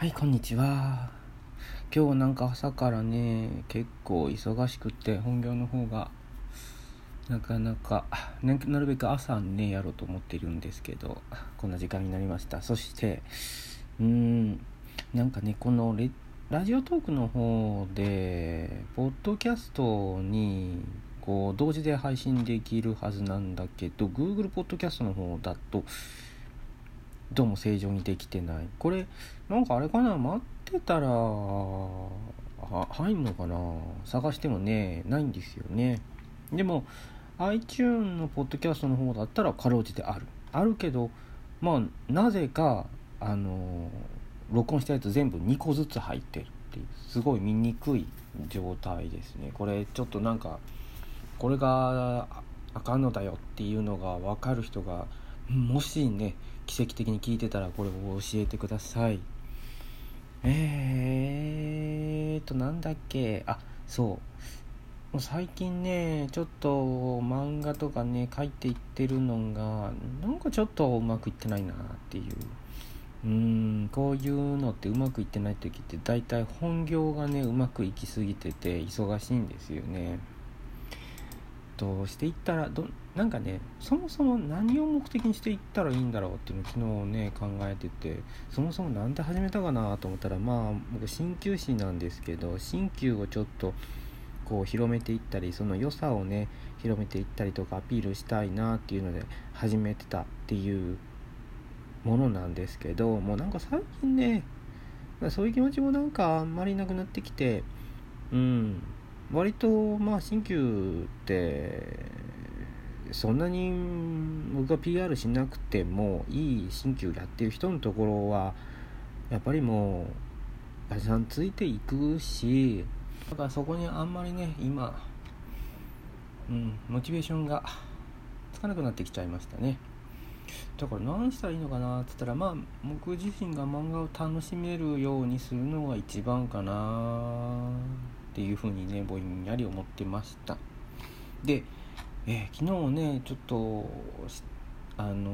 はい、こんにちは。今日なんか朝からね、結構忙しくて、本業の方が、なかなか、なるべく朝ね、やろうと思ってるんですけど、こんな時間になりました。そして、うーん、なんかね、このレラジオトークの方で、ポッドキャストに、こう、同時で配信できるはずなんだけど、Google ポッドキャストの方だと、どうも正常にできてない。これなんかあれかな待ってたら入んのかな探してもねないんですよね。でも iTune のポッドキャストの方だったらかろうじてある。あるけどまあなぜかあの録音したやつ全部2個ずつ入ってるっていう。すごい見にくい状態ですね。これちょっとなんかこれがあかんのだよっていうのが分かる人がもしね奇跡的に聞いてたらこれを教えてください。えーとなんだっけ。あそう。もう最近ねちょっと漫画とかね書いていってるのがなんかちょっとうまくいってないなっていう。うんこういうのってうまくいってない時って大体本業がねうまくいきすぎてて忙しいんですよね。としていったらどなんかねそもそも何を目的にしていったらいいんだろうっていうのを昨日ね考えててそもそも何で始めたかなと思ったらまあ僕鍼灸師なんですけど鍼灸をちょっとこう広めていったりその良さをね広めていったりとかアピールしたいなっていうので始めてたっていうものなんですけどもうなんか最近ねそういう気持ちもなんかあんまりなくなってきてうん。割とまあ新旧ってそんなに僕が PR しなくてもいい新旧やってる人のところはやっぱりもうおさんついていくしだからそこにあんまりね今うんモチベーションがつかなくなってきちゃいましたね。だから何したらいいのかなって言ったらまあ僕自身が漫画を楽しめるようにするのが一番かな。っていうふうにねぼんやり思ってました。で、えー、昨日ねちょっとあの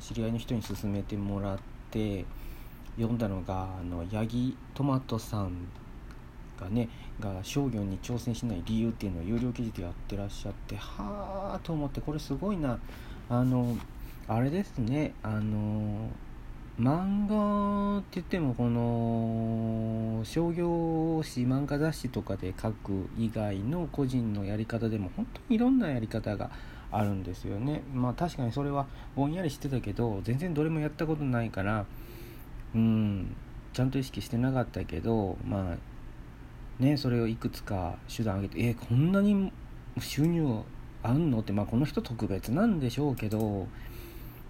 ー、知り合いの人に勧めてもらって読んだのがあの八木トマトさんがねが商業に挑戦しない理由っていうのを有料記事でやってらっしゃってはあと思ってこれすごいな。あのあれですねあの漫画って言ってもこの商業誌漫画雑誌とかで書く以外の個人のやり方でも本当にいろんなやり方があるんですよね。まあ確かにそれはぼんやりしてたけど全然どれもやったことないからうんちゃんと意識してなかったけどまあねそれをいくつか手段挙げてえこんなに収入あんのってまあこの人特別なんでしょうけど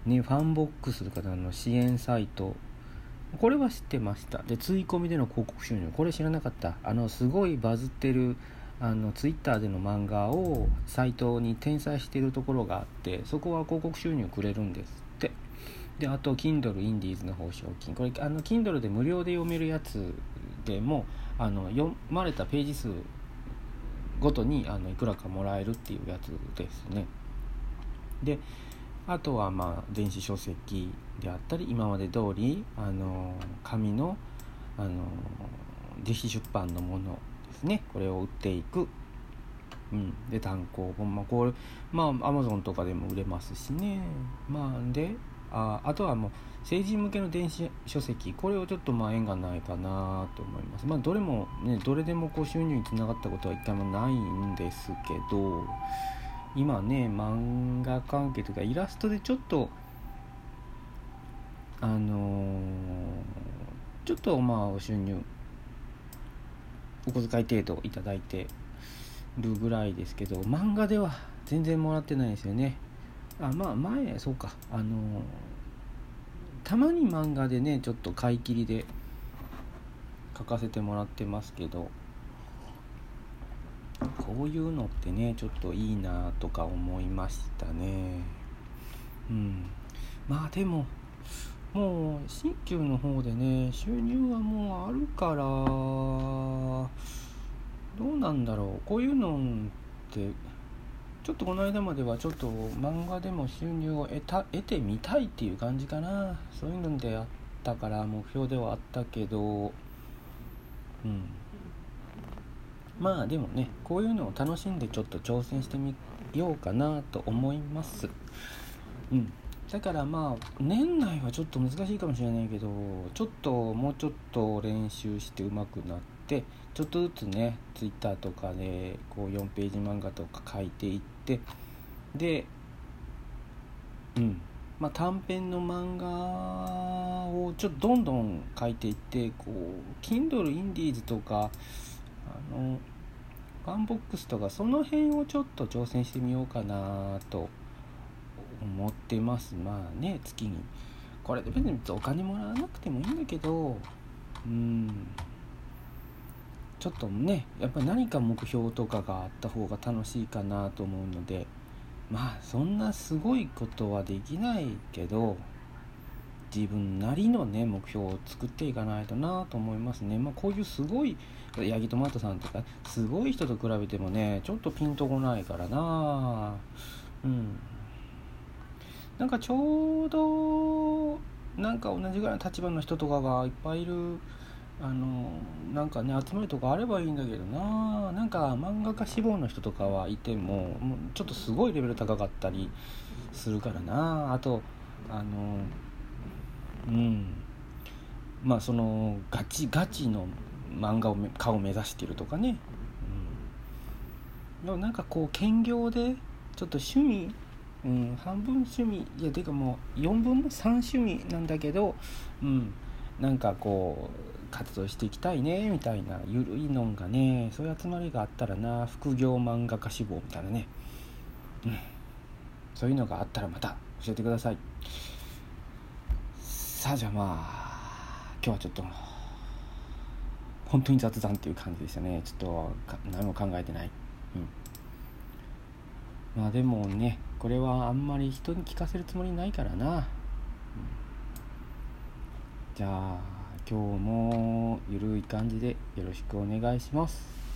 ね、ファンボックスとかの支援サイト。これは知ってました。で追込みでの広告収入。これ知らなかった。あのすごいバズってるあのツイッターでの漫画をサイトに転載してるところがあってそこは広告収入くれるんですって。であと Kindle インディーズの報奨金。これあの Kindle で無料で読めるやつでもあの読まれたページ数ごとにあのいくらかもらえるっていうやつですね。であとはまあ電子書籍であったり今まで通りあの紙のあの自費出版のものですね。これを売っていく、うん、で単行本。まあこれまあアマゾンとかでも売れますしね。まあでああとはもう成人向けの電子書籍。これをちょっとまあ縁がないかなと思います。まあどれもねどれでもこう収入につながったことは一回もないんですけど今ね漫画関係とかイラストでちょっとあのー、ちょっとまあ収入お小遣い程度いただいてるぐらいですけど漫画では全然もらってないですよね。あまあ前そうか。あのー、たまに漫画でねちょっと買い切りで書かせてもらってますけどこういうのってねちょっといいなとか思いましたね。うん。まあでももう新旧の方でね収入はもうあるからどうなんだろうこういうのってちょっとこの間まではちょっと漫画でも収入を得た得てみたいっていう感じかな。そういうのでやっったから目標ではあったけど。うん。まあでもねこういうのを楽しんでちょっと挑戦してみようかなと思います。うん。だからまあ年内はちょっと難しいかもしれないけどちょっともうちょっと練習して上手くなってちょっとずつね Twitter とかでこう4ページ漫画とか書いていってでうん。まあ、短編の漫画をちょっとどんどん書いていってこう Kindle インディーズとかあのワンボックスとかその辺をちょっと挑戦してみようかなと思ってます。まあね月に。これで別にお金もらわなくてもいいんだけどうん。ちょっとねやっぱり何か目標とかがあった方が楽しいかなと思うのでまあそんなすごいことはできないけど自分なりのね目標を作っていかないとなと思いますね。まあこういうすごいヤギトマトさんとかすごい人と比べてもねちょっとピンとこないからな。うん。なんかちょうどなんか同じぐらいの立場の人とかがいっぱいいるあのなんかね集まるとかあればいいんだけどな。なんか漫画家志望の人とかはいてもちょっとすごいレベル高かったりするからな。あとあのうん。まあそのガチガチの漫画を顔を目指してるとかね、うん、でもなんかこう兼業でちょっと趣味うん、半分趣味。いやてかもう4分の3趣味なんだけど、うん、なんかこう活動していきたいねみたいなゆるいのんがねそういう集まりがあったらな副業漫画家志望みたいなね、うん、そういうのがあったらまた教えてください。さあじゃあまあ今日はちょっと本当に雑談っていう感じでしたね。ちょっと何も考えてない、うん、まあでもねこれはあんまり人に聞かせるつもりないからな、うん、じゃあ今日もゆるい感じでよろしくお願いします。